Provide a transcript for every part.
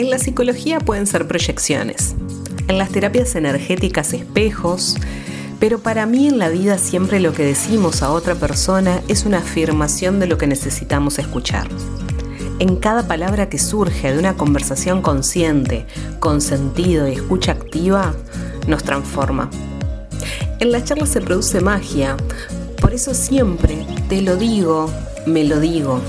En la psicología pueden ser proyecciones, en las terapias energéticas espejos, pero para mí en la vida siempre lo que decimos a otra persona es una afirmación de lo que necesitamos escuchar. En cada palabra que surge de una conversación consciente, con sentido y escucha activa, nos transforma. En las charlas se produce magia, por eso siempre te lo digo, me lo digo.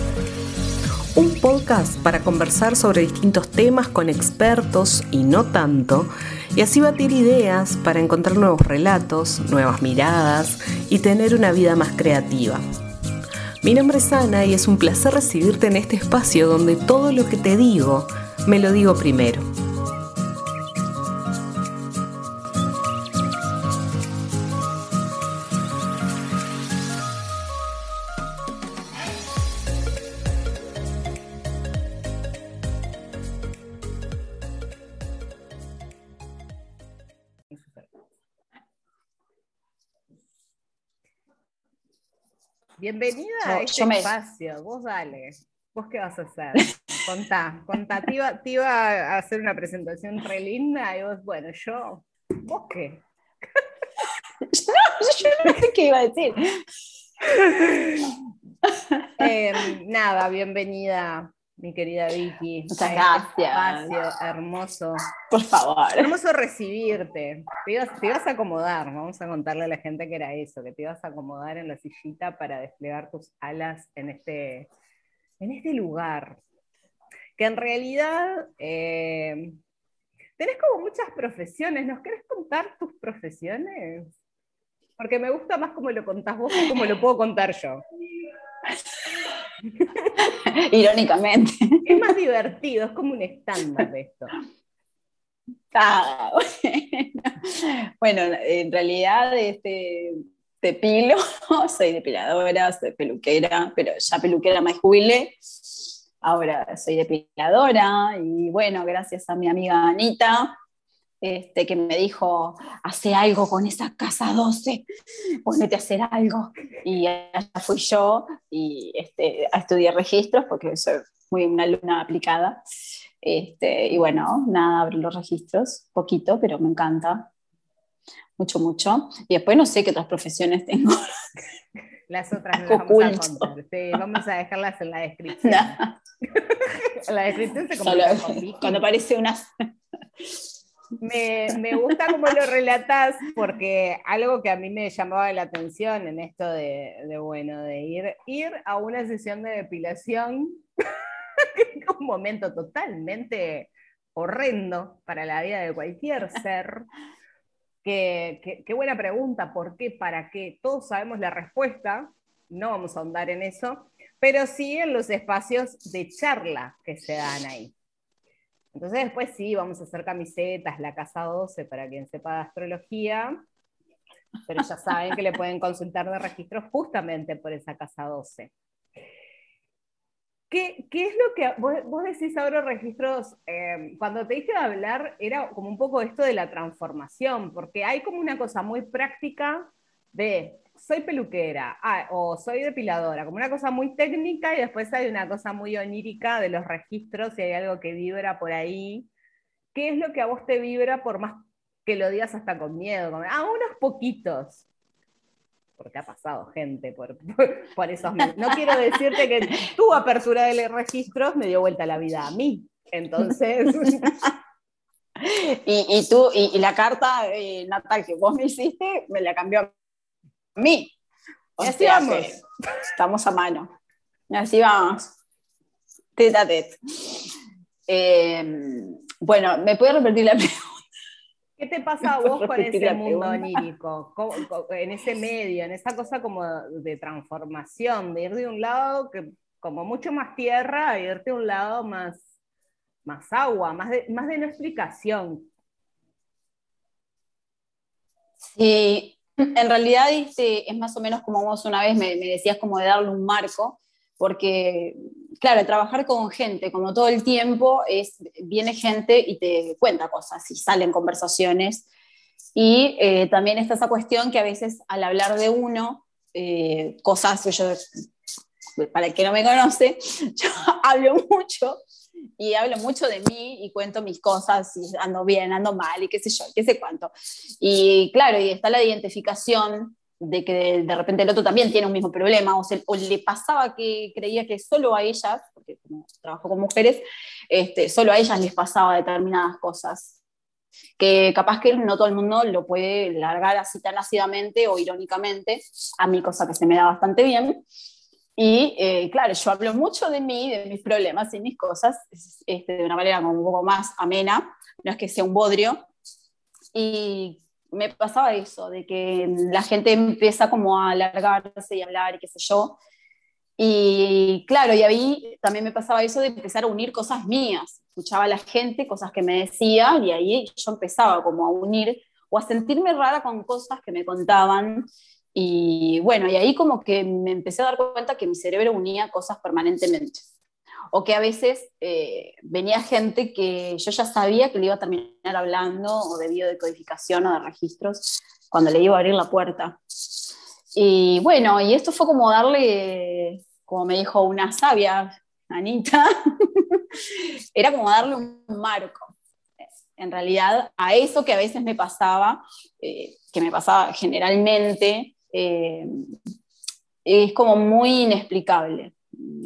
Un podcast para conversar sobre distintos temas con expertos y no tanto, y así batir ideas para encontrar nuevos relatos, nuevas miradas y tener una vida más creativa. Mi nombre es Ana y es un placer recibirte en este espacio donde todo lo que te digo, me lo digo primero. Bienvenida a este espacio. Vos dale. ¿Vos qué vas a hacer? Contá, contá. Te iba, a hacer una presentación re linda y vos, bueno, yo, ¿vos qué? yo no sé qué iba a decir. Em, nada, bienvenida mi querida Vicky. Muchas este gracias. Espacio hermoso. Por favor. Hermoso recibirte. Te ibas, a acomodar, vamos a contarle a la gente que era eso, que te ibas a acomodar en la sillita para desplegar tus alas en este, en este lugar. Que en realidad eh, tenés como muchas profesiones. ¿Nos querés contar tus profesiones? Porque me gusta más cómo lo contás vos que cómo lo puedo contar yo. Irónicamente. Es más divertido, es como un estándar de esto. Ah, bueno. en realidad este, depilo, soy depiladora, soy peluquera, pero ya peluquera me jubilé. Ahora soy depiladora y bueno, gracias a mi amiga Anita, este, que me dijo, hace algo con esa casa 12, ponete a hacer algo. Y allá fui yo y este, a estudiar registros, porque soy muy una alumna aplicada. Este, y bueno, nada, abro los registros, poquito, pero me encanta. Mucho, mucho. Y después no sé qué otras profesiones tengo. Las otras no vamos a contar. vamos a dejarlas en la descripción. en la descripción se Solo, Cuando aparece una me, gusta cómo lo relatas porque algo que a mí me llamaba la atención en esto de, bueno, de ir, ir a una sesión de depilación, un momento totalmente horrendo para la vida de cualquier ser. Qué, qué buena pregunta, ¿por qué? ¿Para qué? Todos sabemos la respuesta, no vamos a ahondar en eso, pero sí en los espacios de charla que se dan ahí. Entonces después sí, vamos a hacer camisetas, la casa 12 para quien sepa de astrología, pero ya saben que le pueden consultar de registros justamente por esa casa 12. ¿Qué, qué es lo que vos, decís ahora registros? Eh, cuando te dije de hablar, era como un poco esto de la transformación, porque hay como una cosa muy práctica de soy peluquera ah, o soy depiladora, como una cosa muy técnica y después hay una cosa muy onírica de los registros y hay algo que vibra por ahí. ¿Qué es lo que a vos te vibra por más que lo digas hasta con miedo? Como, ah, unos poquitos. Porque ha pasado gente por, por, esos No quiero decirte que tu apertura de registros me dio vuelta la vida a mí. Entonces. Y, tú, y, la carta eh, natal que vos me hiciste, me la cambió a mí. así vamos. Estamos a mano. así vamos. Tete a em, bueno, ¿me puedes repetir la pregunta? ¿Qué te pasa a vos con ese mundo onírico? En ese medio, en esa cosa como de transformación, de ir de un lado que como mucho más tierra a irte a un lado más, más agua, más de, más de no explicación. Sí, en realidad este, es más o menos como vos una vez me, decías, como de darle un marco, porque, claro, trabajar con gente como todo el tiempo es, viene gente y te cuenta cosas y salen conversaciones. Y eh, también está esa cuestión que a veces al hablar de uno, eh, cosas, yo, para el que no me conoce, yo hablo mucho y hablo mucho de mí y cuento mis cosas, y ando bien, ando mal, y qué sé yo, qué sé cuánto. Y claro, y está la identificación de que de repente el otro también tiene un mismo problema, o, o le pasaba que creía que solo a ellas, porque como trabajo con mujeres, este, solo a ellas les pasaba determinadas cosas, que capaz que no todo el mundo lo puede largar así tan ácidamente o irónicamente, a mí cosa que se me da bastante bien. Y eh, claro, yo hablo mucho de mí, de mis problemas y mis cosas, este, de una manera como un poco más amena, no es que sea un bodrio. Y me pasaba eso, de que la gente empieza como a alargarse y hablar y qué sé yo. Y claro, y ahí también me pasaba eso de empezar a unir cosas mías. Escuchaba a la gente, cosas que me decía, y ahí yo empezaba como a unir o a sentirme rara con cosas que me contaban. Y bueno, y ahí como que me empecé a dar cuenta que mi cerebro unía cosas permanentemente o que a veces eh, venía gente que yo ya sabía que le iba a terminar hablando o de biodecodificación o de registros cuando le iba a abrir la puerta. Y bueno, y esto fue como darle, como me dijo una sabia, Anita, era como darle un marco, en realidad, a eso que a veces me pasaba, eh, que me pasaba generalmente, eh, es como muy inexplicable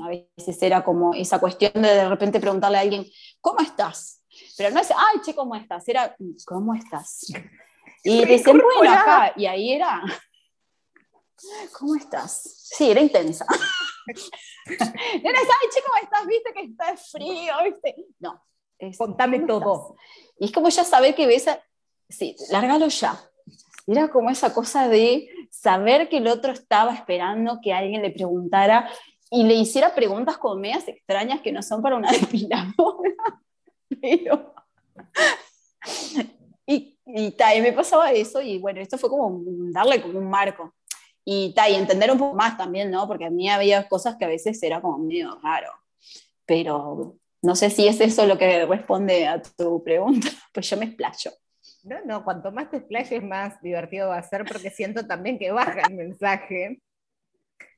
a veces era como esa cuestión de de repente preguntarle a alguien, ¿cómo estás? Pero no es, ay, che, ¿cómo estás? Era, ¿cómo estás? Y dicen, bueno, acá, y ahí era, ¿cómo estás? Sí, era intensa. No era, ay, che, ¿cómo estás? ¿Viste que está frío? ¿Viste? No. Contame todo. Y es como ya saber que ves, a... sí, lárgalo ya. Era como esa cosa de saber que el otro estaba esperando que alguien le preguntara y le hiciera preguntas como medias extrañas que no son para una depiladora. Pero... y, y, me pasaba eso y bueno, esto fue como darle como un marco. Y, ta, y entender un poco más también, ¿no? Porque a mí había cosas que a veces era como medio raro. Pero no sé si es eso lo que responde a tu pregunta, pues yo me explayo. No, no, cuanto más te explayes, más divertido va a ser, porque siento también que baja el mensaje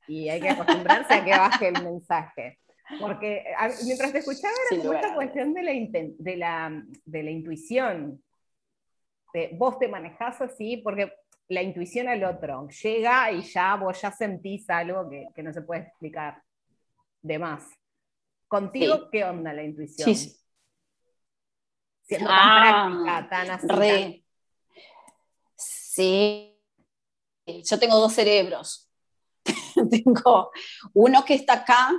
y hay que acostumbrarse a que baje el mensaje. Porque mientras te escuchaba era como esta cuestión de la, de la, de la intuición. De, vos te manejás así porque la intuición al otro llega y ya vos ya sentís algo que, que no se puede explicar de más. Contigo, ¿qué onda la intuición? Sí. Siendo tan ah, práctica, tan así. Sí. Yo tengo dos cerebros tengo uno que está acá,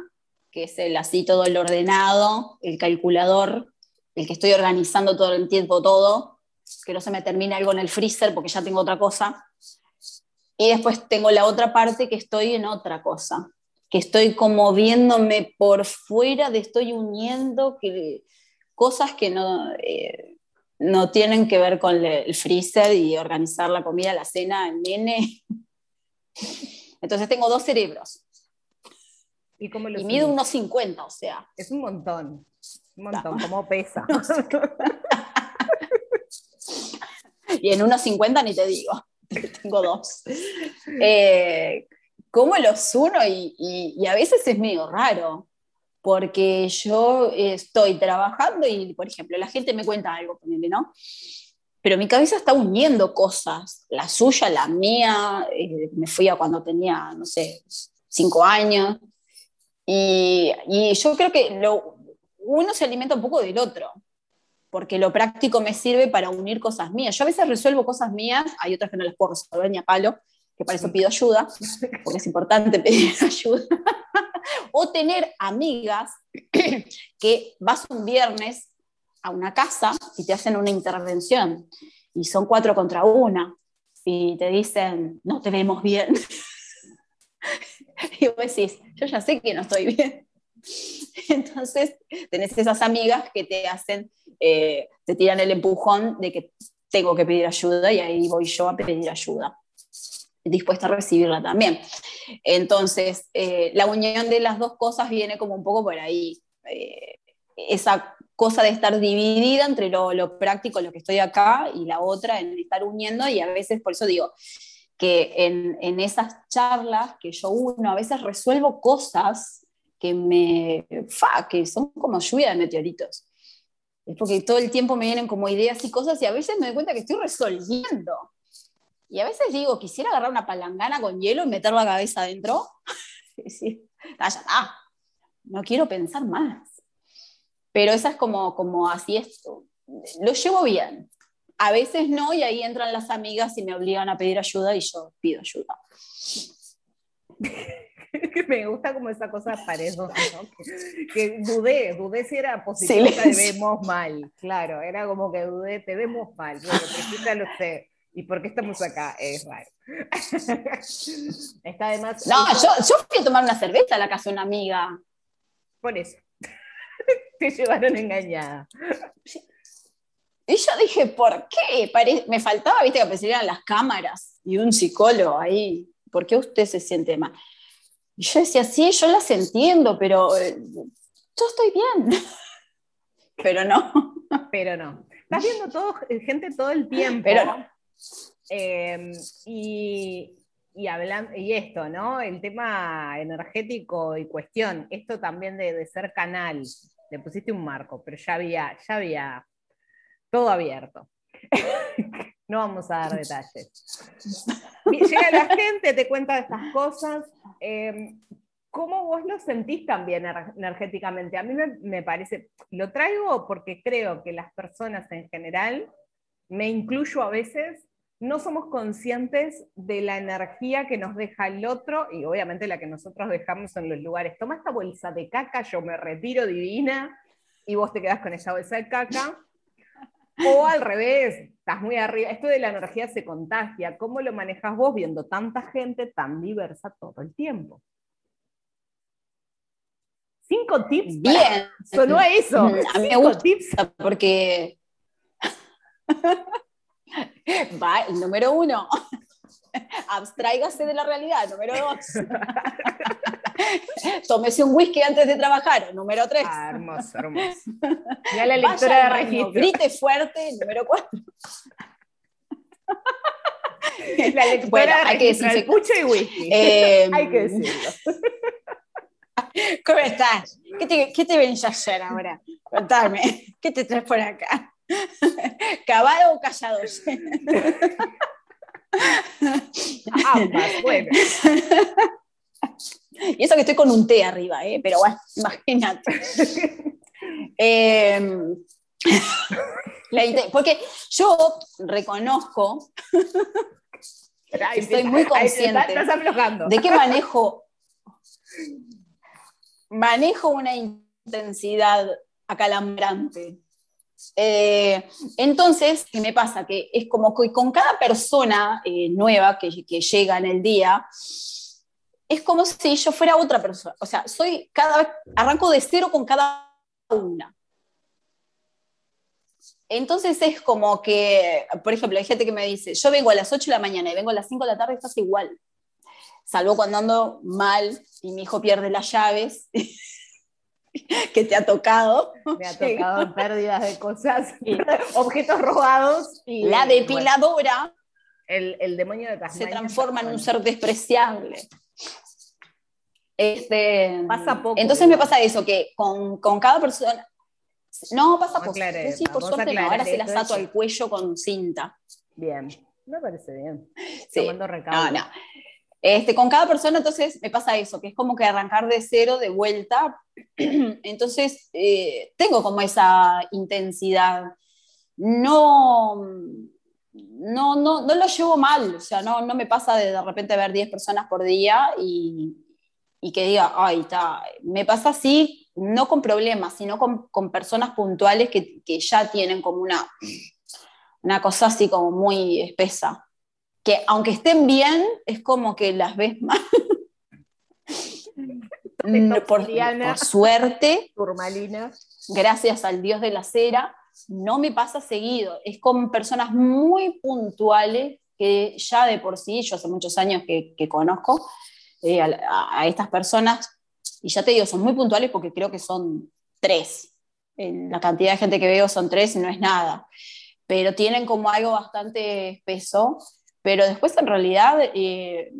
que es el así todo el ordenado, el calculador, el que estoy organizando todo el tiempo todo, que no se me termine algo en el freezer porque ya tengo otra cosa. Y después tengo la otra parte que estoy en otra cosa, que estoy como viéndome por fuera, de estoy uniendo que, cosas que no, eh, no tienen que ver con el freezer y organizar la comida, la cena, el nene. Entonces tengo dos cerebros. ¿Y, cómo lo y mido unos 50, o sea. Es un montón. Un montón, como pesa. y en unos 50 ni te digo, tengo dos. Eh, ¿Cómo los uno? Y, y, a veces es medio raro, porque yo estoy trabajando y, por ejemplo, la gente me cuenta algo, ¿no? pero mi cabeza está uniendo cosas, la suya, la mía, eh, me fui a cuando tenía, no sé, cinco años, y, y, yo creo que lo, uno se alimenta un poco del otro, porque lo práctico me sirve para unir cosas mías. Yo a veces resuelvo cosas mías, hay otras que no las puedo resolver ni a palo, que para eso pido ayuda, porque es importante pedir ayuda. O tener amigas que vas un viernes a una casa y te hacen una intervención y son cuatro contra una y te dicen, no te vemos bien. y vos decís, yo ya sé que no estoy bien. Entonces, tenés esas amigas que te hacen, eh, te tiran el empujón de que tengo que pedir ayuda y ahí voy yo a pedir ayuda, dispuesta a recibirla también. Entonces, eh, la unión de las dos cosas viene como un poco por ahí. Eh, esa cosa de estar dividida entre lo, práctico, lo que estoy acá, y la otra en estar uniendo, y a veces, por eso digo, que en, esas charlas que yo uno, a veces resuelvo cosas que me, fa, que son como lluvia de meteoritos. Es porque todo el tiempo me vienen como ideas y cosas y a veces me doy cuenta que estoy resolviendo. Y a veces digo, quisiera agarrar una palangana con hielo y meter la cabeza adentro. y ah, no quiero pensar más. Pero esa es como, como así esto. Lo llevo bien. A veces no, y ahí entran las amigas y me obligan a pedir ayuda y yo pido ayuda. me gusta como esa cosa parejo, que, dudé, dudé si era positivo, te vemos mal, claro, era como que dudé, te vemos mal, bueno, sé. ¿Y por qué estamos acá? Es raro. Está además. No, yo, yo fui a tomar una cerveza a la casa de una amiga. Por eso. Te llevaron engañada. Y yo dije, ¿por qué? me faltaba, viste, que aparecieran las cámaras y un psicólogo ahí. ¿Por qué usted se siente mal? Y yo decía, sí, yo las entiendo, pero eh, yo estoy bien. pero no. Pero no. Estás viendo todo, gente todo el tiempo. Pero no. Em, y, hablando, y esto, ¿no? El tema energético y cuestión, esto también de, ser canal. Le pusiste un marco, pero ya había, ya había todo abierto. no vamos a dar detalles. Llega la gente, te cuenta estas cosas. Em, ¿Cómo vos lo sentís también energéticamente? A mí me, parece, lo traigo porque creo que las personas en general, me incluyo a veces, no somos conscientes de la energía que nos deja el otro y obviamente la que nosotros dejamos en los lugares. Toma esta bolsa de caca, yo me retiro divina y vos te quedás con esa bolsa de caca. O al revés, estás muy arriba. Esto de la energía se contagia. ¿Cómo lo manejas vos viendo tanta gente tan diversa todo el tiempo? Cinco tips. Bien. Sonó a eso. A mí me gusta tips. porque. Va, el número uno. Abstráigase de la realidad. Número dos. Tómese un whisky antes de trabajar. Número tres. Ah, hermoso, hermoso. Ya la lectura de registro. Grite fuerte. Número cuatro. La lectura bueno, de hay que decirse, y whisky. Eh, hay que decirlo. ¿Cómo estás? ¿Qué te, qué te venís a hacer ahora? Contame, ¿qué te traes por acá? ¿Cabado o callado? Ambas, bueno. Y eso que estoy con un té arriba, ¿eh? pero bueno, imagínate. Em, porque yo reconozco, estoy muy consciente de que manejo, manejo una intensidad acalambrante. Eh, entonces, ¿qué me pasa? Que es como que con cada persona eh, nueva que, que llega en el día, es como si yo fuera otra persona. O sea, soy cada vez, arranco de cero con cada una. Entonces es como que, por ejemplo, hay gente que me dice, yo vengo a las 8 de la mañana y vengo a las 5 de la tarde, estás igual. Salvo cuando ando mal y mi hijo pierde las llaves, que te ha tocado. Me ha tocado pérdidas de cosas, objetos robados. Y, la depiladora. el, el, demonio de Se transforma en un ser despreciable. Este, pasa poco. Entonces me pasa eso, que con, con cada persona... No, pasa poco. sí, por suerte no, ahora se las ato al cuello con cinta. Bien, me parece bien. Sí. Tomando no, no. Este, con cada persona entonces me pasa eso, que es como que arrancar de cero, de vuelta. Entonces eh, tengo como esa intensidad. No, no, no, no lo llevo mal, o sea, no, no me pasa de de repente ver 10 personas por día y, que diga, ay, está, me pasa así, no con problemas, sino con, con personas puntuales que, que, ya tienen como una, una cosa así como muy espesa. Que aunque estén bien, es como que las ves mal. por, por, suerte, Turmalina. gracias al Dios de la cera, no me pasa seguido. Es con personas muy puntuales que ya de por sí, yo hace muchos años que, que conozco, eh, a, estas personas, y ya te digo, son muy puntuales porque creo que son tres. la cantidad de gente que veo son tres y no es nada. Pero tienen como algo bastante espeso. Pero después en realidad eh,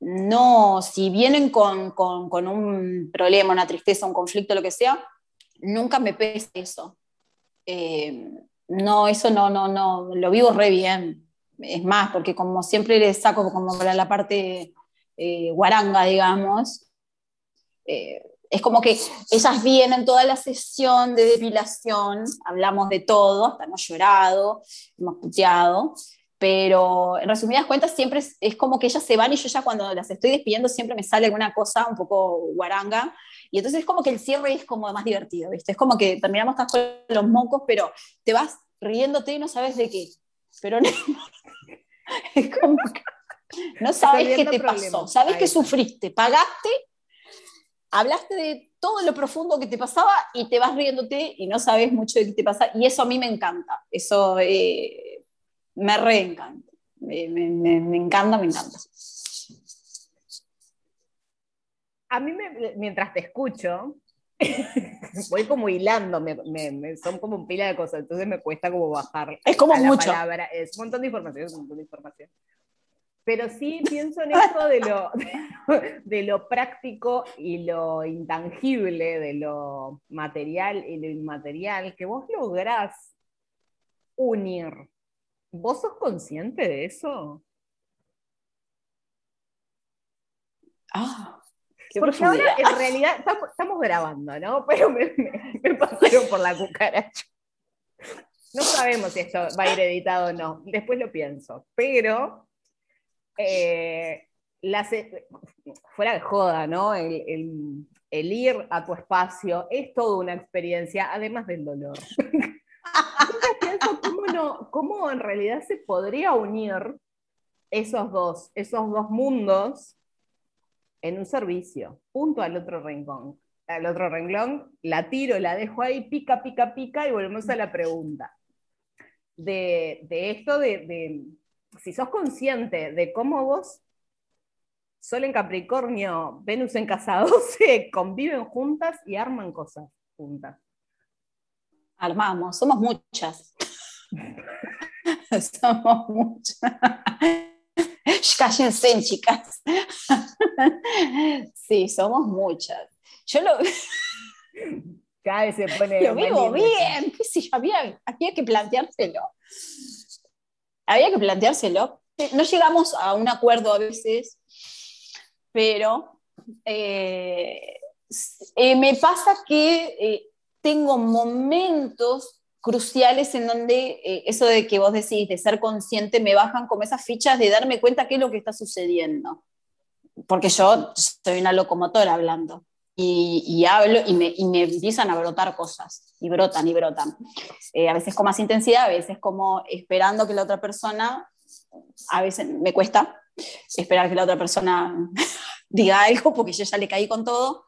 no, si vienen con, con, un problema, una tristeza, un conflicto, lo que sea, nunca me pesa eso. Eh, no, eso no, no, no, lo vivo re bien. Es más, porque como siempre le saco como para la parte eh, guaranga, digamos, eh, es como que ellas vienen toda la sesión de depilación, hablamos de todo, hasta hemos llorado, hemos puteado, pero en resumidas cuentas siempre es, como que ellas se van y yo ya cuando las estoy despidiendo siempre me sale alguna cosa un poco guaranga y entonces es como que el cierre es como más divertido, ¿viste? Es como que terminamos con los mocos, pero te vas riéndote y no sabes de qué. Pero no, es como que no sabes qué te pasó, sabes que sufriste, pagaste, hablaste de todo lo profundo que te pasaba y te vas riéndote y no sabes mucho de qué te pasa y eso a mí me encanta. Eso eh, me reencanta. Me, me, encanta, me encanta. A mí, mientras te escucho, voy como hilando, me, son como un pila de cosas, entonces me cuesta como bajar. Es como mucho. es un montón de información, es un montón de información. Pero sí pienso en esto de lo, de lo práctico y lo intangible, de lo material y lo inmaterial, que vos lográs unir ¿Vos sos consciente de eso? Ah, Porque ahora en realidad estamos, grabando, ¿no? Pero me, pasaron por la cucaracha. No sabemos si esto va a ir editado o no, después lo pienso. Pero eh, fuera de joda, ¿no? el, ir a tu espacio es toda una experiencia, además del dolor. pienso cómo, en realidad se podría unir esos dos, esos dos mundos en un servicio, punto al otro rincón. Al otro renglón, la tiro, la dejo ahí, pica, pica, pica, y volvemos a la pregunta. De, esto de, de, si sos consciente de cómo vos, Sol en Capricornio, Venus en Casa 12, conviven juntas y arman cosas juntas armamos, somos muchas. somos muchas. Cállense, chicas. sí, somos muchas. Yo lo. Cada vez se pone. Lo vivo bien. Había, había que planteárselo. Había que planteárselo. No llegamos a un acuerdo a veces, pero eh, eh, me pasa que eh, tengo momentos cruciales en donde eh, eso de que vos decís, de ser consciente, me bajan como esas fichas de darme cuenta qué es lo que está sucediendo. Porque yo soy una locomotora hablando y, hablo y me, y empiezan a brotar cosas y brotan y brotan. Eh, a veces con más intensidad, a veces como esperando que la otra persona, a veces me cuesta esperar que la otra persona diga algo porque yo ya le caí con todo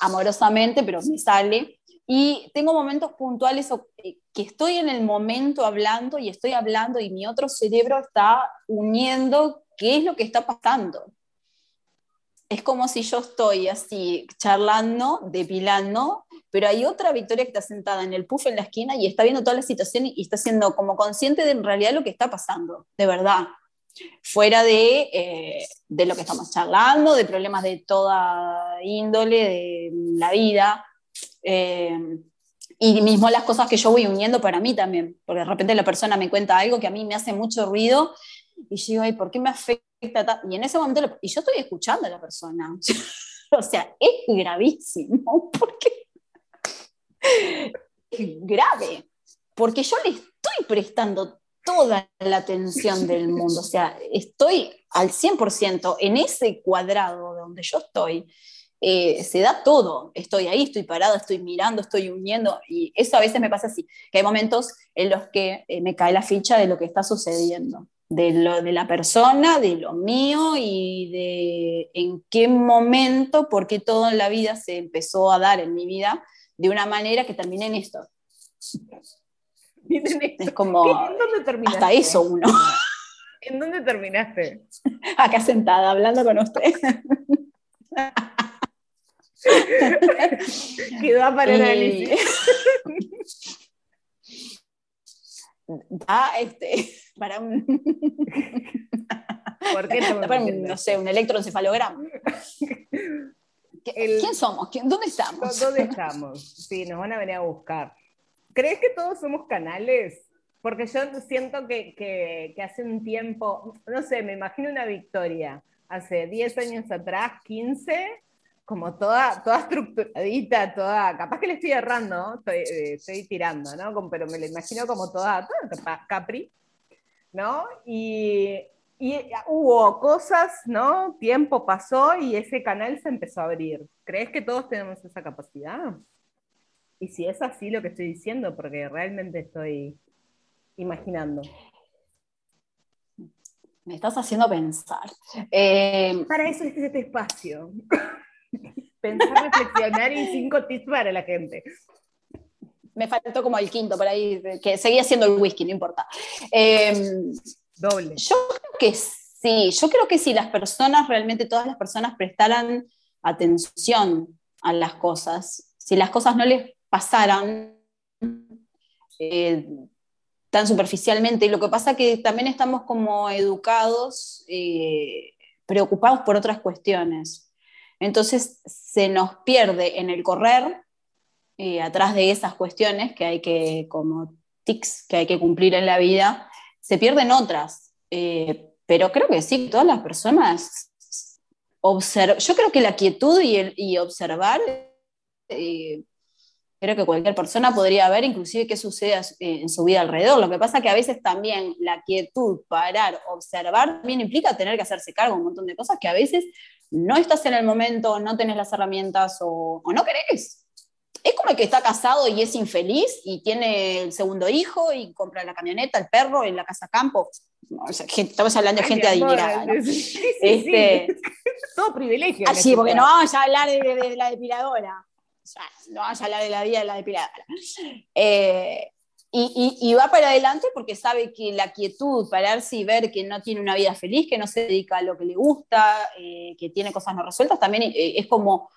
amorosamente, pero me sale y tengo momentos puntuales eh, que estoy en el momento hablando y estoy hablando y mi otro cerebro está uniendo qué es lo que está pasando. Es como si yo estoy así charlando, depilando, pero hay otra Victoria que está sentada en el puff en la esquina y está viendo toda la situación y está siendo como consciente de en realidad lo que está pasando, de verdad. Fuera de, eh, de lo que estamos charlando, de problemas de toda índole, de la vida, eh, y mismo las cosas que yo voy uniendo para mí también, porque de repente la persona me cuenta algo que a mí me hace mucho ruido y yo digo, ay, ¿por qué me afecta? Y en ese momento, y yo estoy escuchando a la persona, o sea, es gravísimo, porque es grave, porque yo le estoy prestando toda la atención del mundo, o sea, estoy al 100% en ese cuadrado donde yo estoy eh, se da todo. Estoy ahí, estoy parada, estoy mirando, estoy uniendo. Y eso a veces me pasa así, que hay momentos en los que eh, me cae la ficha de lo que está sucediendo, de, lo, de la persona, de lo mío y de en qué momento, porque todo en la vida se empezó a dar en mi vida de una manera que terminé en esto. Es como hasta eso uno. ¿En dónde terminaste? Acá sentada, hablando con usted. Quedó para el análisis. Da este, para un. ¿Por qué no esto? sé, un electroencefalograma. El- ¿Quién somos? ¿Quién- ¿Dónde estamos? ¿Dónde estamos? Sí, nos van a venir a buscar. ¿Crees que todos somos canales? Porque yo siento que, que- que hace un tiempo, no sé, me imagino una Victoria, hace 10 años atrás, 15, como toda, toda estructuradita, toda, capaz que le estoy errando, ¿no? estoy, eh, estoy tirando, ¿no? Como- pero me la imagino como toda, capri, ¿no? Y, y hubo cosas, ¿no? Tiempo pasó y ese canal se empezó a abrir. ¿Crees que todos tenemos esa capacidad? Y si es así lo que estoy diciendo, porque realmente estoy imaginando. Me estás haciendo pensar. Eh, Para eso es este espacio. Pensar, reflexionar y cinco tips para la gente. me faltó como el quinto por ahí, que seguía siendo el whisky, no importa. Eh, Doble. Yo creo que sí, yo creo que si las personas, realmente todas las personas prestaran atención a las cosas, si las cosas no les pasaran eh, tan superficialmente, y lo que pasa que también estamos como educados, eh, preocupados por otras cuestiones. Entonces se nos pierde en el correr, eh, atrás de esas cuestiones que hay que, como tics que hay que cumplir en la vida, se pierden otras. Eh, pero creo que sí, todas las personas. Yo creo que la quietud y, el, y observar, eh, creo que cualquier persona podría ver inclusive qué sucede en su vida alrededor. Lo que pasa que a veces también la quietud, parar, observar, también implica tener que hacerse cargo de un montón de cosas que a veces no estás en el momento, no tenés las herramientas o, o no querés es como el que está casado y es infeliz y tiene el segundo hijo y compra la camioneta, el perro, en la casa campo. O sea, gente, estamos hablando de Ay, gente amor, adinerada. ¿no? Sí, sí, Este- sí. Todo privilegio. Ah, en sí, este porque no vamos a hablar de, de- de la depiladora. No vamos a hablar de la vida de la depiladora. Eh, y, y- y va para adelante porque sabe que la quietud, pararse y ver que no tiene una vida feliz, que no se dedica a lo que le gusta, eh, que tiene cosas no resueltas, también eh, es como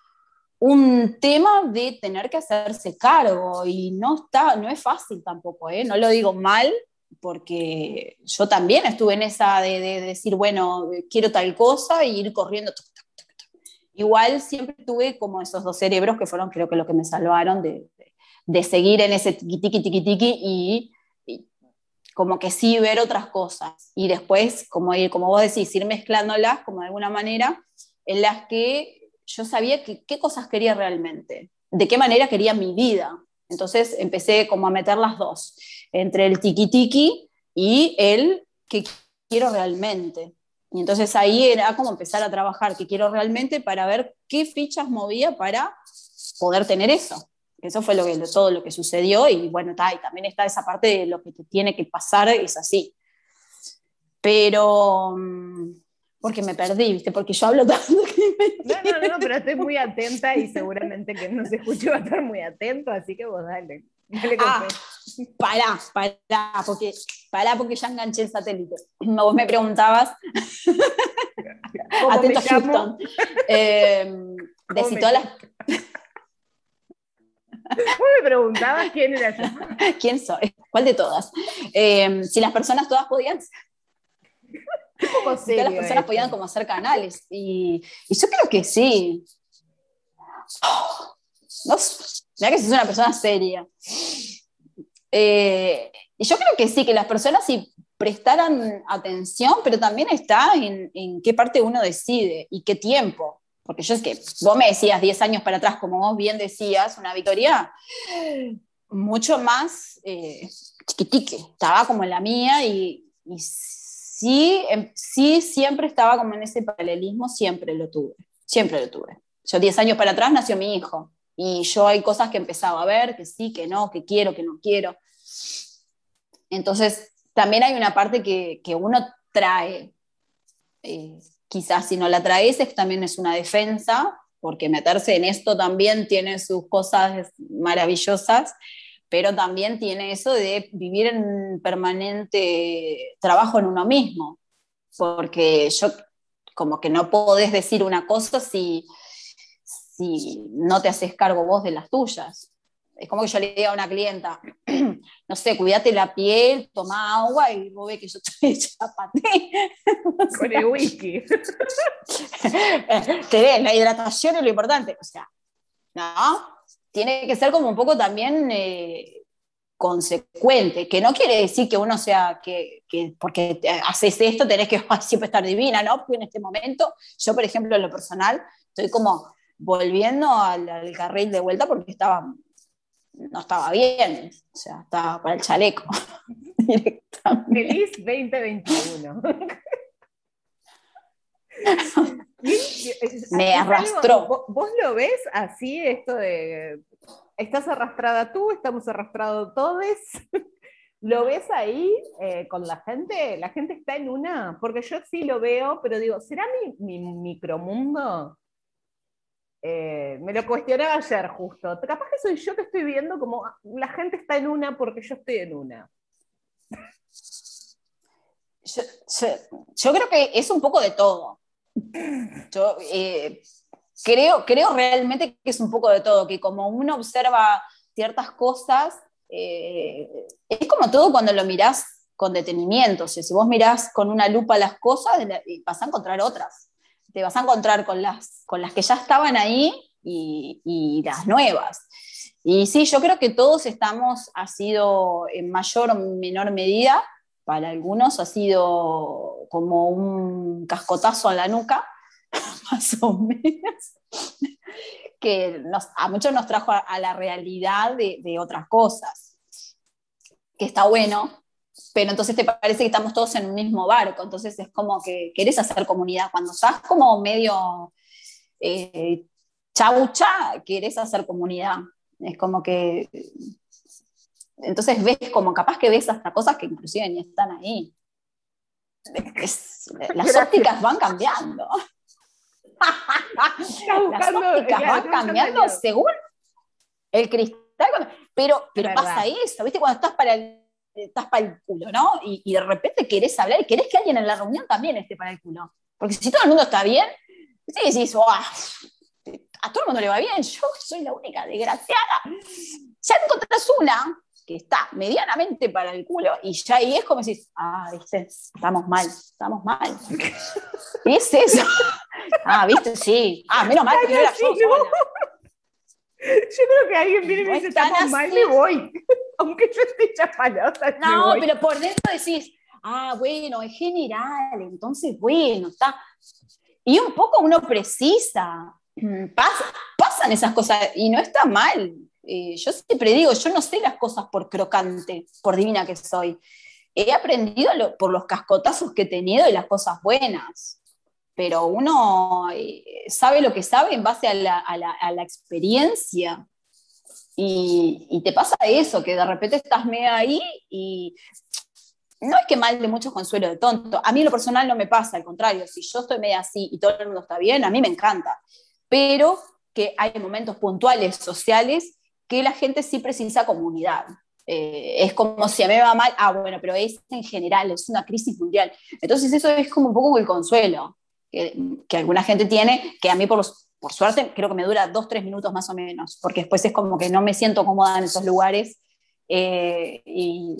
un tema de tener que hacerse cargo y no, está, no es fácil tampoco, ¿eh? no lo digo mal, porque yo también estuve en esa de, de decir, bueno, quiero tal cosa y ir corriendo. tuc, tuc, tuc. Igual siempre tuve como esos dos cerebros que fueron creo que lo que me salvaron de, de, de seguir en ese tiqui tiqui tiqui tiqui y, como que sí ver otras cosas. Y después, como, ir, como vos decís, ir mezclándolas como de alguna manera en las que yo sabía qué cosas quería realmente, de qué manera quería mi vida. Entonces empecé como a meter las dos, entre el tiki tiki y el que quiero realmente. Y entonces ahí era como empezar a trabajar que quiero realmente para ver qué fichas movía para poder tener eso. Eso fue lo que, todo lo que sucedió y bueno, ta, y también está esa parte de lo que te tiene que pasar, es así. Pero porque me perdí, ¿viste? Porque yo hablo tanto que me... No, no, no, pero estoy muy atenta y seguramente que no se escuche va a estar muy atento, así que vos dale. dale Ah, pará, pará, porque, pará porque ya enganché el satélite. No, vos me preguntabas, ¿Cómo atento? Houston, eh, de ¿Cómo si todas las, Vos me preguntabas quién era yo. ¿quién soy? ¿Cuál de todas? Eh, si las personas todas podían, si las personas esto. podían como hacer canales. Y, y yo creo que sí. No, mirá que sos una persona seria. Eh, y yo creo que sí, que las personas si prestaran atención, pero también está en, en qué parte uno decide y qué tiempo. Porque yo es que vos me decías 10 años para atrás, como vos bien decías, una victoria mucho más eh, chiquitique. Estaba como en la mía y, y sí, em- sí, siempre estaba como en ese paralelismo, siempre lo tuve. Siempre lo tuve. Yo 10 años para atrás nació mi hijo. Y yo hay cosas que empezaba a ver, que sí, que no, que quiero, que no quiero. Entonces, también hay una parte que, que uno trae. Eh, quizás si no la traes, es, también es una defensa, porque meterse en esto también tiene sus cosas maravillosas, pero también tiene eso de vivir en permanente trabajo en uno mismo, porque yo como que no podés decir una cosa si, si no te haces cargo vos de las tuyas. Es como que yo le diga a una clienta, no sé, cuídate la piel, toma agua y vos ves que yo estoy chapaté. Con el whisky. Te ves, la hidratación es lo importante. O sea, no, tiene que ser como un poco también eh, consecuente, que no quiere decir que uno sea, que, que porque haces esto tenés que siempre estar divina, ¿no? Porque en este momento, yo por ejemplo en lo personal, estoy como volviendo al, al carril de vuelta porque estaba no estaba bien, o sea, estaba para el chaleco. Feliz 2021. Me arrastró. ¿Vos lo ves así, esto de, estás arrastrada tú, estamos arrastrados todos? ¿Lo ves ahí eh, con la gente? ¿La gente está en una? Porque yo sí lo veo, pero digo, ¿será mi, mi micromundo? Eh, me lo cuestionaba ayer justo. Capaz que soy yo que estoy viendo como la gente está en una porque yo estoy en una. Yo, creo que es un poco de todo. Yo eh, creo, creo realmente que es un poco de todo, que como uno observa ciertas cosas, eh, es como todo cuando lo mirás con detenimiento. O sea, si vos mirás con una lupa las cosas, vas a encontrar otras te vas a encontrar con las, con las que ya estaban ahí y, las nuevas. Y sí, yo creo que todos estamos, ha sido en mayor o menor medida, para algunos ha sido como un cascotazo a la nuca, más o menos, que a muchos nos trajo a, la realidad de, otras cosas, que está bueno, pero entonces te parece que estamos todos en un mismo barco, entonces es como que querés hacer comunidad. Cuando estás como medio eh, chaucha, querés hacer comunidad. Es como que... Entonces ves como capaz que ves hasta cosas que inclusive ni están ahí. las ópticas van cambiando. las ópticas van cambiando según el cristal. Pero, pero pasa eso, ¿viste? Cuando estás para el estás para el culo, ¿no? Y, de repente querés hablar y querés que alguien en la reunión también esté para el culo. Porque si todo el mundo está bien, sí decís, a todo el mundo le va bien, yo soy la única desgraciada. Ya encontrás una que está medianamente para el culo y ya ahí es como decís, ah, viste, estamos mal, estamos mal. ¿Y es eso? Ah, viste, sí. Ah, menos mal que no era yo yo creo que alguien viene y me dice, estamos mal, me voy. Aunque yo esté chapalosa. No, pero por dentro decís, ah, bueno, es general, entonces, bueno, está. Y un poco uno precisa, mm, pasan esas cosas y no está mal. Eh, yo siempre digo, yo no sé las cosas por crocante, por divina que soy. He aprendido por los cascotazos que he tenido y las cosas buenas pero uno eh, sabe lo que sabe en base a la, experiencia. Y, te pasa eso, que de repente estás medio ahí y no es que mal de muchos consuelo de tonto. A mí lo personal no me pasa, al contrario, si yo estoy medio así y todo el mundo está bien, a mí me encanta. Pero que hay momentos puntuales sociales que la gente sí precisa comunidad. Eh, es como si a mí me va mal, ah, bueno, pero es en general, es una crisis mundial. Entonces eso es como un poco el consuelo que, alguna gente tiene, que a mí por, por suerte creo que me dura dos, tres minutos más o menos, porque después es como que no me siento cómoda en esos lugares eh, y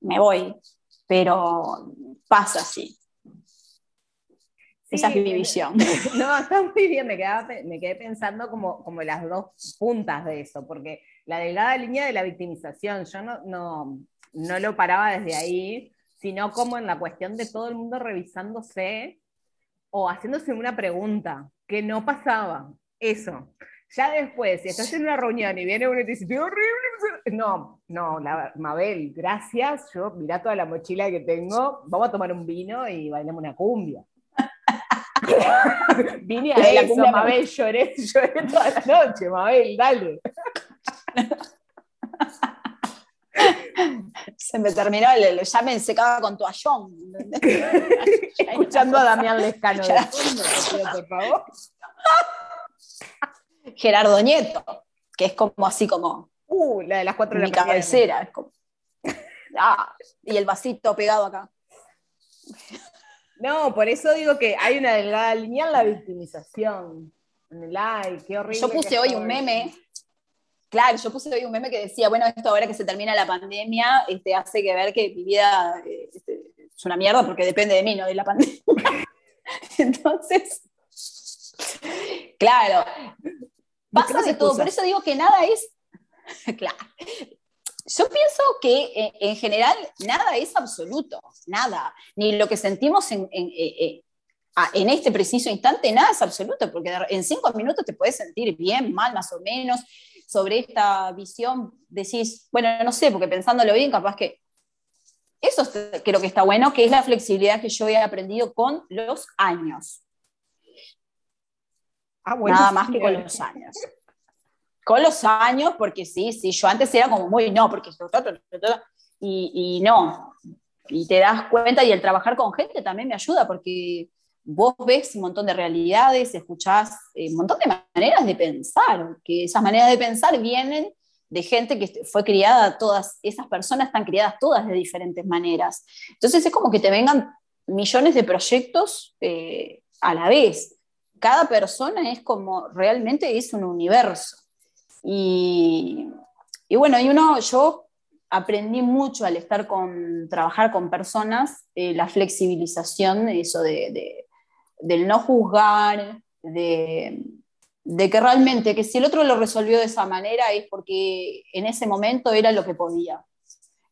me voy, pero pasa así. Esa es mi visión. No, está muy bien, me, me quedé pensando como, como las dos puntas de eso, porque la delgada línea de la victimización, yo no, no, no lo paraba desde ahí, sino como en la cuestión de todo el mundo revisándose o haciéndose una pregunta que no pasaba. Eso. Ya después, si estás en una reunión y viene uno y te dice, horrible. No, no, Mabel, gracias. Yo, mira toda la mochila que tengo. Vamos a tomar un vino y bailamos una cumbia. Vine a eso, Mabel, lloré, lloré toda la noche, Mabel, dale. Se me terminó el, ya me secaba con toallón. Escuchando a Damián Lescano de fondo, por favor. Gerardo Nieto, que es como así como. Uh, la de las cuatro de la Mi cabecera. Es como, ah, y el vasito pegado acá. No, por eso digo que hay una delgada línea en la victimización. En el ay, qué horrible. Yo puse hoy un meme Claro, yo puse hoy un meme que decía, bueno, esto ahora que se termina la pandemia, este, hace que ver que mi vida eh, este, es una mierda porque depende de mí, no de la pandemia. Entonces, claro, pasa de todo, por eso digo que nada es, claro, yo pienso que eh, en general nada es absoluto, nada, ni lo que sentimos en, en, eh, en este preciso instante, nada es absoluto, porque en cinco minutos te puedes sentir bien, mal, más o menos, sobre esta visión decís, bueno, no sé, porque pensándolo bien, capaz que eso creo que está bueno, que es la flexibilidad que yo he aprendido con los años. Ah, Nada más que con los años. Con los años, porque sí, sí, yo antes era como muy, no, porque y, y no, y te das cuenta y el trabajar con gente también me ayuda porque vos ves un montón de realidades, escuchás eh, un montón de maneras de pensar, que esas maneras de pensar vienen de gente que fue criada, todas esas personas están criadas todas de diferentes maneras. Entonces es como que te vengan millones de proyectos eh, a la vez. Cada persona es como, realmente es un universo. Y, y bueno, y uno, yo aprendí mucho al estar con, trabajar con personas, eh, la flexibilización, eso de del no juzgar, de, que realmente, que si el otro lo resolvió de esa manera es porque en ese momento era lo que podía.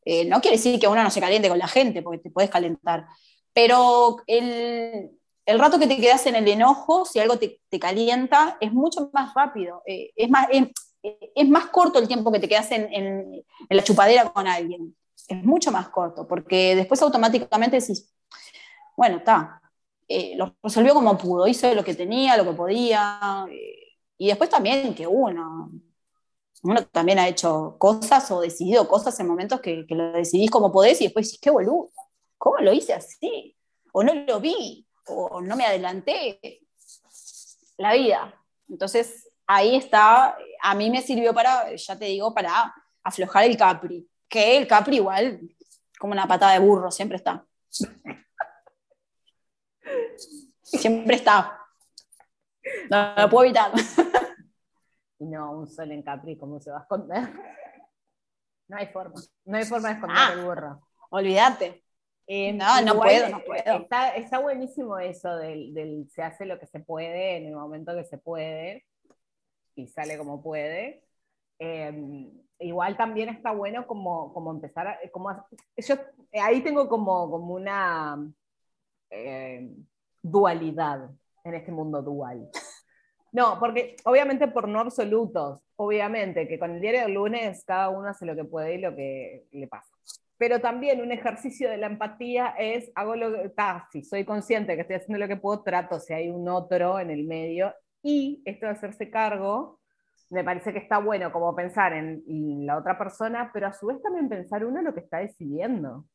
Eh, no quiere decir que uno no se caliente con la gente, porque te puedes calentar, pero el, rato que te quedas en el enojo, si algo te, calienta, es mucho más rápido, eh, es, más, es, más corto el tiempo que te quedas en, en la chupadera con alguien, es mucho más corto, porque después automáticamente decís, bueno, está, eh, lo resolvió como pudo, hizo lo que tenía, lo que podía. Y después también que uno, uno también ha hecho cosas o decidido cosas en momentos que, lo decidís como podés y después decís, qué boludo, ¿cómo lo hice así? O no lo vi, o no me adelanté. La vida. Entonces, ahí está, a mí me sirvió para, ya te digo, para aflojar el Capri, que el Capri igual, como una patada de burro, siempre está. Siempre está. No lo puedo evitar. No, un sol en Capri, ¿cómo se va a esconder? No hay forma. No hay forma de esconder ah, el burro. Olvídate. Eh, no, no puedo, no puedo. Está, buenísimo eso del, se hace lo que se puede en el momento que se puede y sale como puede. Em, igual también está bueno como, como empezar a, como, yo ahí tengo como, como una eh, dualidad en este mundo dual. No, porque obviamente por no absolutos, obviamente que con el diario del lunes cada uno hace lo que puede y lo que le pasa. Pero también un ejercicio de la empatía es, hago lo que, si soy consciente que estoy haciendo lo que puedo, trato si hay un otro en el medio. Y esto de hacerse cargo, me parece que está bueno como pensar en la otra persona, pero a su vez también pensar uno lo que está decidiendo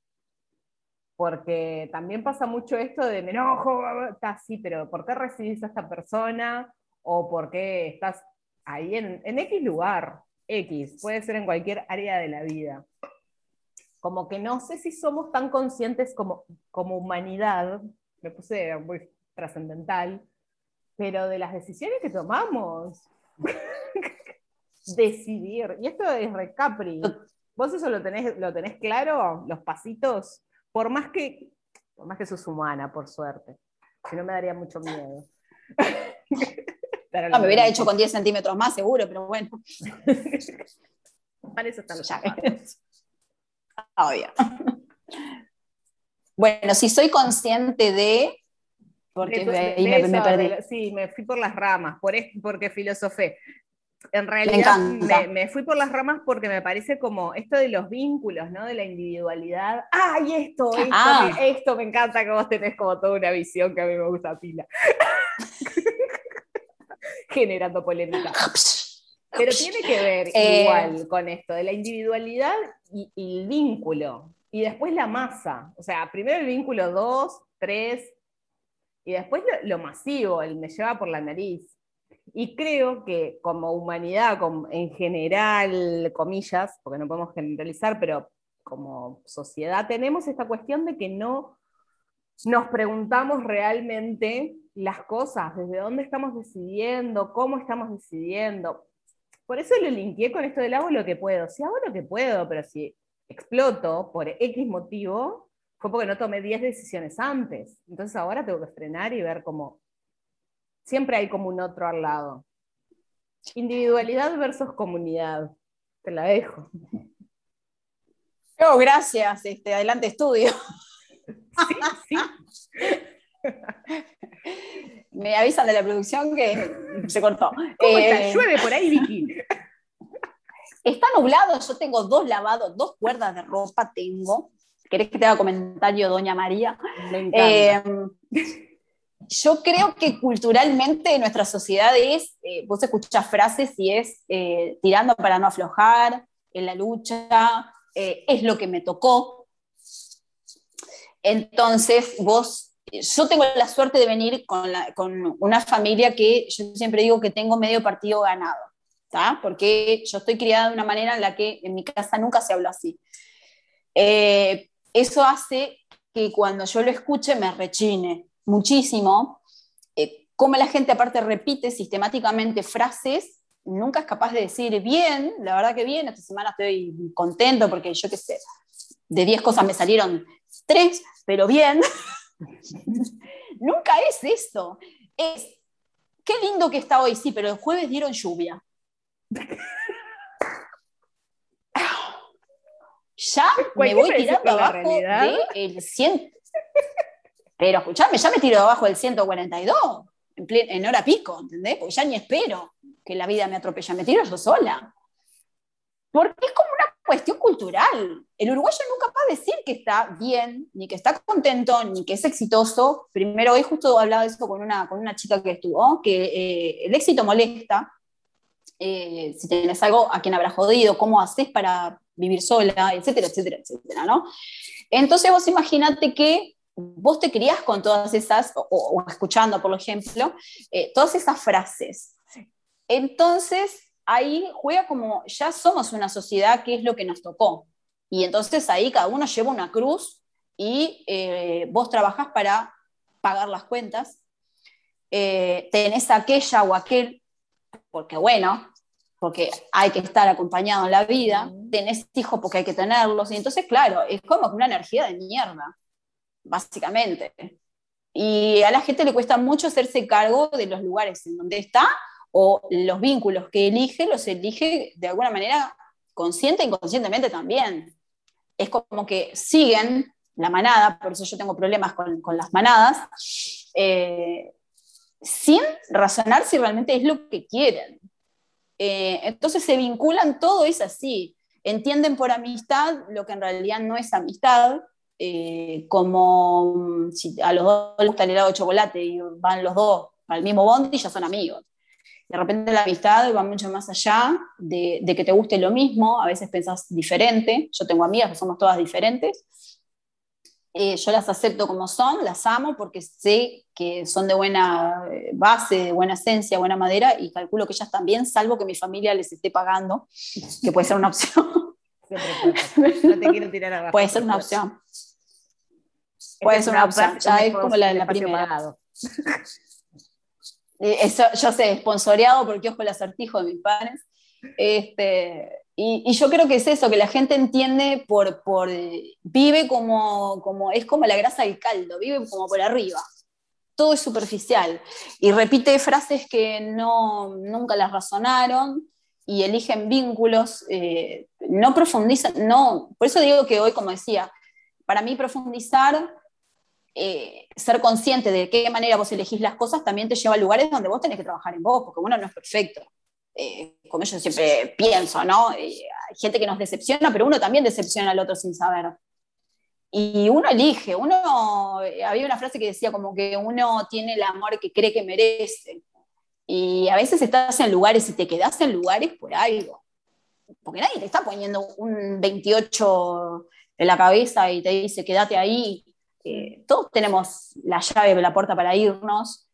porque también pasa mucho esto de me enojo, está así, pero ¿por qué recibís a esta persona? ¿O por qué estás ahí en, en X lugar? X, puede ser en cualquier área de la vida. Como que no sé si somos tan conscientes como, como humanidad, me puse muy trascendental, pero de las decisiones que tomamos. Decidir. Y esto es recapri. ¿Vos eso lo tenés, lo tenés claro? ¿Los pasitos? Por más que, por más que sos humana, por suerte, si no me daría mucho miedo. no, me hubiera hecho con 10 centímetros más, seguro, pero bueno. Para eso están los Obvio. Bueno, si soy consciente de. Porque me, perdí. sí, me fui por las ramas, por, porque filosofé en realidad me, fui por las ramas porque me parece como esto de los vínculos, ¿no? De la individualidad. ¡Ay, esto! Esto, ah. esto me encanta que vos tenés como toda una visión que a mí me gusta pila. Generando polémica. Pero tiene que ver eh, igual con esto, de la individualidad y, el vínculo. Y después la masa. O sea, primero el vínculo dos, tres, y después lo masivo, el me lleva por la nariz. Y creo que como humanidad, en general, comillas, porque no podemos generalizar, pero como sociedad tenemos esta cuestión de que no nos preguntamos realmente las cosas, desde dónde estamos decidiendo, cómo estamos decidiendo. Por eso lo linkeé con esto del hago lo que puedo. Si hago lo que puedo, pero si exploto por X motivo, fue porque no tomé 10 decisiones antes. Entonces ahora tengo que frenar y ver cómo. Siempre hay como un otro al lado. Individualidad versus comunidad. Te la dejo. Oh, gracias. Este, adelante estudio. Sí, sí. Me avisan de la producción que se cortó. ¿Cómo está? Eh, Llueve por ahí, Vicky. Está nublado, yo tengo dos lavados, dos cuerdas de ropa tengo. ¿Querés que te haga comentario, doña María? Me encanta. Eh, yo creo que culturalmente nuestra sociedad es, eh, vos escuchás frases y es eh, tirando para no aflojar, en la lucha, eh, es lo que me tocó. Entonces, vos, yo tengo la suerte de venir con, con una familia que yo siempre digo que tengo medio partido ganado, ¿tá? porque yo estoy criada de una manera en la que en mi casa nunca se habla así. Eh, eso hace que cuando yo lo escuche me rechine muchísimo. Eh, como la gente aparte repite sistemáticamente frases, nunca es capaz de decir bien, la verdad que bien, esta semana estoy contento porque yo qué sé, de 10 cosas me salieron 3, pero bien. nunca es esto. Es, qué lindo que está hoy, sí, pero el jueves dieron lluvia. ya me voy tirando abajo del 100. Pero escuchame, ya me tiro abajo del 142, en, en hora pico, ¿entendés? Porque ya ni espero que la vida me atropelle, me tiro yo sola. Porque es como una cuestión cultural. El uruguayo nunca va a decir que está bien, ni que está contento, ni que es exitoso. Primero, hoy justo hablaba de eso con una, con una chica que estuvo, que eh, el éxito molesta. Eh, si tenés algo a quien habrá jodido, cómo haces para vivir sola, etcétera, etcétera, etcétera, ¿no? Entonces vos imaginate que vos te criás con todas esas, o, o escuchando, por ejemplo, eh, todas esas frases. Entonces, ahí juega como, ya somos una sociedad que es lo que nos tocó. Y entonces ahí cada uno lleva una cruz y eh, vos trabajás para pagar las cuentas. Eh, tenés aquella o aquel, porque bueno, porque hay que estar acompañado en la vida, tenés hijos porque hay que tenerlos, y entonces, claro, es como una energía de mierda, básicamente. Y a la gente le cuesta mucho hacerse cargo de los lugares en donde está o los vínculos que elige, los elige de alguna manera consciente e inconscientemente también. Es como que siguen la manada, por eso yo tengo problemas con, con las manadas, eh, sin razonar si realmente es lo que quieren. Eh, entonces se vinculan, todo es así. Entienden por amistad lo que en realidad no es amistad, eh, como mm, si a los dos les gusta el helado de chocolate y van los dos al mismo bondi, ya son amigos. De repente la amistad va mucho más allá de, de que te guste lo mismo, a veces pensás diferente, yo tengo amigas que somos todas diferentes, eh, yo las acepto como son, las amo porque sé que son de buena eh, base, de buena esencia, buena madera y calculo que ellas también, salvo que mi familia les esté pagando, que puede ser una opción. No te quiero tirar abajo. puede ser una opción. Puede ser una opción, ya es como la, la primera. Eh, Eso, yo sé, sponsoreado por Kiosco el Acertijo de mis padres. Este, y, y yo creo que es eso, que la gente entiende por, por vive como, como, es como la grasa del caldo, vive como por arriba. Todo es superficial. Y repite frases que no, nunca las razonaron y eligen vínculos, eh, no profundizan, no, por eso digo que hoy, como decía, para mí profundizar eh, ser consciente de qué manera vos elegís las cosas también te lleva a lugares donde vos tenés que trabajar en vos, porque uno no es perfecto. Eh, como yo siempre pienso, ¿no? Eh, hay gente que nos decepciona, pero uno también decepciona al otro sin saber. Y uno elige, uno, había una frase que decía como que uno tiene el amor que cree que merece. Y a veces estás en lugares y te quedás en lugares por algo. Porque nadie te está poniendo un 28 en la cabeza y te dice quédate ahí eh, todos tenemos la llave la puerta para irnos,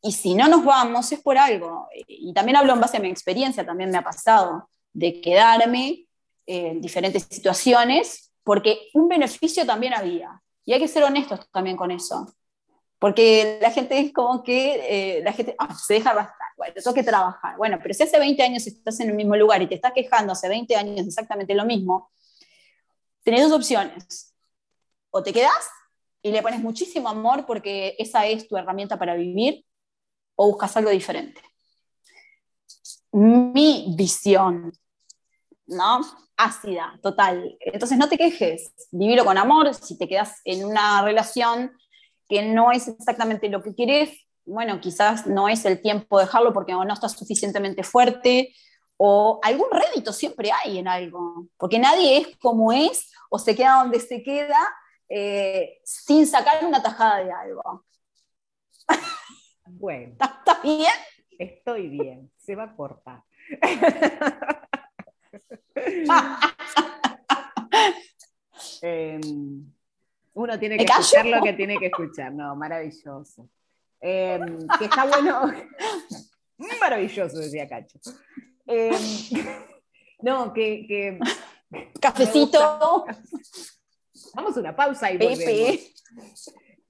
y si no nos vamos es por algo. Y también hablo en base a mi experiencia, también me ha pasado de quedarme en diferentes situaciones, porque un beneficio también había. Y hay que ser honestos también con eso. Porque la gente es como que, eh, la gente ah, se deja arrastrar. bueno, tengo que trabajar. Bueno, pero si hace 20 años estás en el mismo lugar y te estás quejando hace 20 años exactamente lo mismo, tenés dos opciones. O te quedas y le pones muchísimo amor porque esa es tu herramienta para vivir, o buscas algo diferente. Mi visión, ¿no? Ácida, total. Entonces no te quejes, vivilo con amor. Si te quedas en una relación que no es exactamente lo que quieres, bueno, quizás no es el tiempo de dejarlo porque no estás suficientemente fuerte o algún rédito siempre hay en algo, porque nadie es como es o se queda donde se queda eh, sin sacar una tajada de algo. Bueno. ¿Estás bien? Estoy bien, se va a cortar. Em, uno tiene que escuchar lo que tiene que escuchar, no, maravilloso. Em, que está bueno. Maravilloso, decía Cacho. Em, no, que, Cafecito. Vamos a una pausa y volvemos.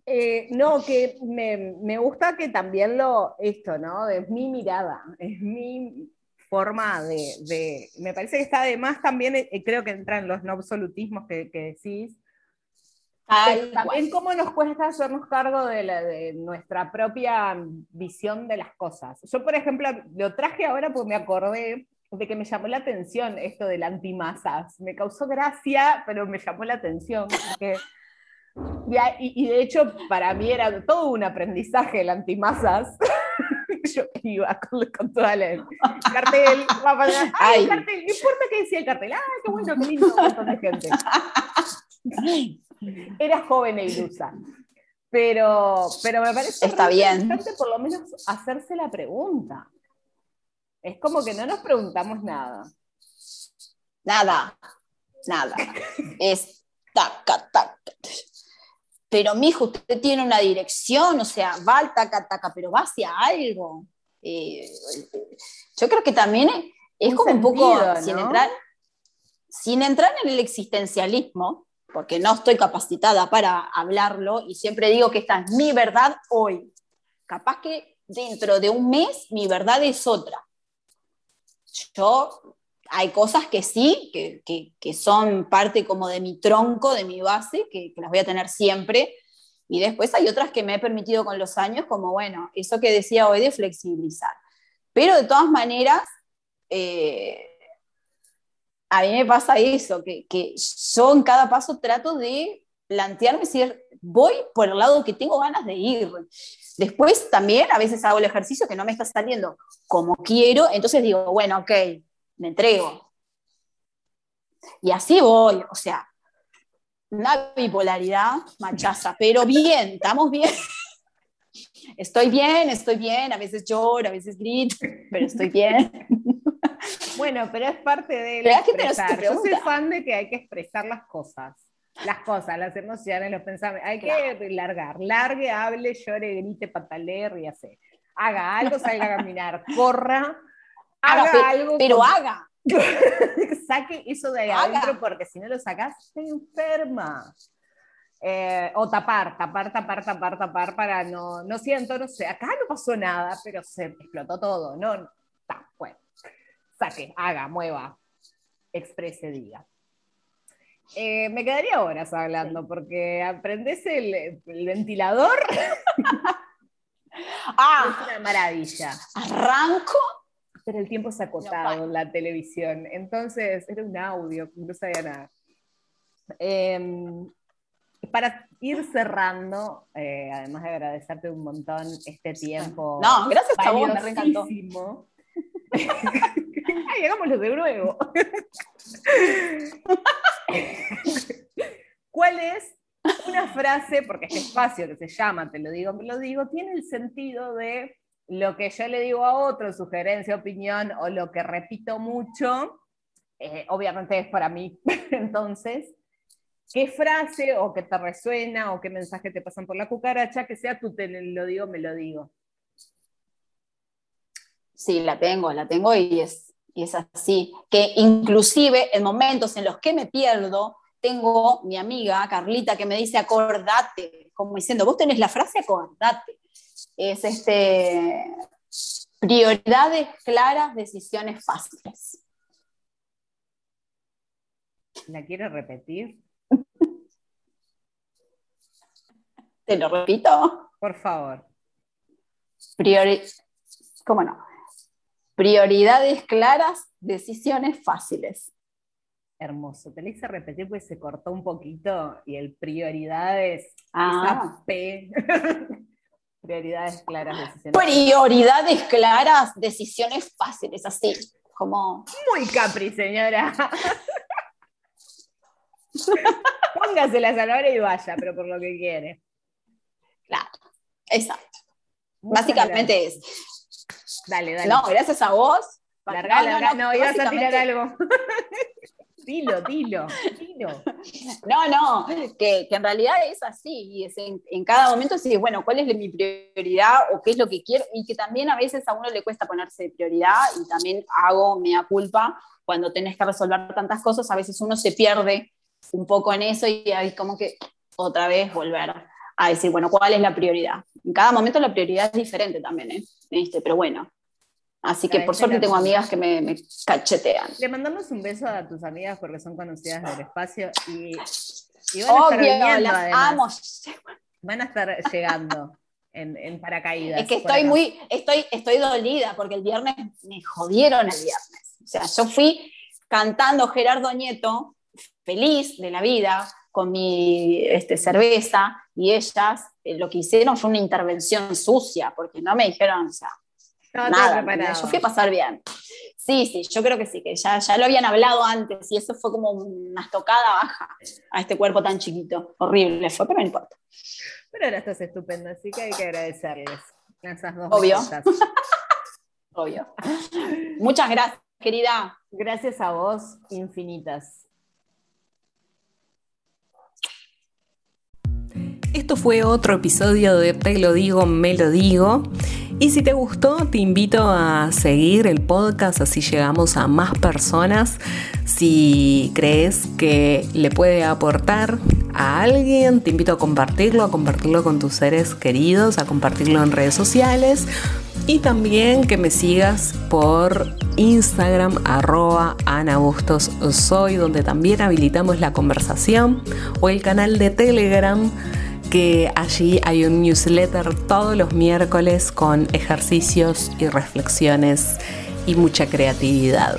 Eh, no, que me, gusta que también lo, esto, ¿no? Es mi mirada, es mi forma de, me parece que está además también, eh, creo que entran los no absolutismos que, que decís, también cómo nos cuesta hacernos cargo de, nuestra propia visión de las cosas. Yo, por ejemplo, lo traje ahora porque me acordé de que me llamó la atención esto de la antimasas. Me causó gracia, pero me llamó la atención. y, de hecho, para mí era todo un aprendizaje el antimasas. Yo iba con, toda la cartel, ay, el cartel, no importa qué decía el cartel, ay, qué bueno, qué lindo, un montón de gente. Era joven e ilusa. Pero, pero me parece Está bien. importante por lo menos hacerse la pregunta. Es como que no nos preguntamos nada. Nada, nada. Es taca, taca. Pero mijo, usted tiene una dirección, o sea, va al taca, taca, pero va hacia algo. Eh, yo creo que también es, como un poco, sin, entrar, sin entrar en el existencialismo, porque no estoy capacitada para hablarlo y siempre digo que esta es mi verdad hoy. Capaz que dentro de un mes mi verdad es otra. Yo, hay cosas que sí, que, son parte como de mi tronco, de mi base, que, las voy a tener siempre. Y después hay otras que me he permitido con los años, como bueno, eso que decía hoy de flexibilizar. Pero de todas maneras, eh, a mí me pasa eso, que, yo en cada paso trato de plantearme si voy por el lado que tengo ganas de ir. Después también a veces hago el ejercicio que no me está saliendo como quiero, entonces digo, bueno, ok, me entrego. Y así voy, o sea, una bipolaridad machaza, pero bien, estamos bien. Estoy bien, estoy bien, a veces lloro, a veces grito, pero estoy bien. Bueno, pero es parte de expresar. Yo soy fan de que hay que expresar las cosas. Las cosas, las emociones, los pensamientos. Hay que largar. Largue, hable, llore, grite, patalee, ríase. Haga algo, salga a caminar, corra, haga, algo. Pero haga. Saque eso de ahí adentro porque si no lo sacas, te enferma. Eh, o tapar, tapar, tapar, tapar, tapar para no, no siento, no sé, acá no pasó nada, pero se explotó todo, no, está, bueno saque, haga, mueva, exprese, diga. Eh, me quedaría horas hablando porque aprendes el, ventilador. ah, es una maravilla. Arranco. Pero el tiempo ha acotado en la televisión. Entonces era un audio, no sabía nada. Em, para ir cerrando, eh, además de agradecerte un montón este tiempo. No, gracias a vos, me encantó. Ay, hagámoslo de nuevo. ¿Cuál es una frase, porque este espacio que se llama Te lo digo, me lo digo, tiene el sentido de lo que yo le digo a otro, sugerencia, opinión, o lo que repito mucho, eh, obviamente es para mí. Entonces, ¿qué frase o que te resuena o qué mensaje te pasan por la cucaracha que sea tú te lo digo, me lo digo? Sí, la tengo, la tengo y es y es así, que inclusive en momentos en los que me pierdo, tengo mi amiga Carlita que me dice acordate, como diciendo, vos tenés la frase acordate. Es este, Prioridades claras, decisiones fáciles. ¿La quiero repetir? Te lo repito. Por favor. Priori ¿Cómo no? Prioridades claras, decisiones fáciles. Hermoso. Te lo hice repetir porque se cortó un poquito y el prioridades, Ah. esa P. prioridades claras, decisiones. Prioridades claras, decisiones fáciles, así, como... Muy capri, señora. Póngase la zanahoria y vaya, pero por lo que quiere. Claro, exacto. Muchas Básicamente gracias. es. Dale, dale. No, gracias a vos. Larga, No, larga. no, No, ibas a tirar algo. dilo, dilo, dilo. No, no, que, que en realidad es así, y es en, en cada momento sí, bueno, ¿cuál es mi prioridad o qué es lo que quiero? Y que también a veces a uno le cuesta ponerse prioridad y también hago mea culpa cuando tenés que resolver tantas cosas, a veces uno se pierde un poco en eso y hay como que otra vez volver a decir, bueno, ¿cuál es la prioridad? En cada momento la prioridad es diferente también, ¿eh? ¿Viste? Pero bueno, así que por suerte tengo amigas que me, me cachetean. Le mandamos un beso a tus amigas porque son conocidas del espacio y, y van a estar las además. amo. Van a estar llegando en, en paracaídas. Es que estoy muy, estoy, estoy dolida porque el viernes me jodieron el viernes. O sea, yo fui cantando Gerardo Nieto, feliz de la vida, con mi este, cerveza, y ellas eh, lo que hicieron fue una intervención sucia, porque no me dijeron, o sea, Nada. Yo fui a pasar bien. Sí, sí, yo creo que sí, que ya, ya lo habían hablado antes, y eso fue como una estocada baja a este cuerpo tan chiquito. Horrible fue, pero no importa. Pero ahora estás estupendo, así que hay que agradecerles esas dos Obvio. Obvio. Muchas gracias, querida. Gracias a vos, infinitas. Esto fue otro episodio de Te lo digo, me lo digo. Y si te gustó, te invito a seguir el podcast, así llegamos a más personas. Si crees que le puede aportar a alguien, te invito a compartirlo, a compartirlo con tus seres queridos, a compartirlo en redes sociales. Y también que me sigas por Instagram, arroba Ana Bustos Soy, donde también habilitamos la conversación, o el canal de Telegram que allí hay un newsletter todos los miércoles con ejercicios y reflexiones y mucha creatividad.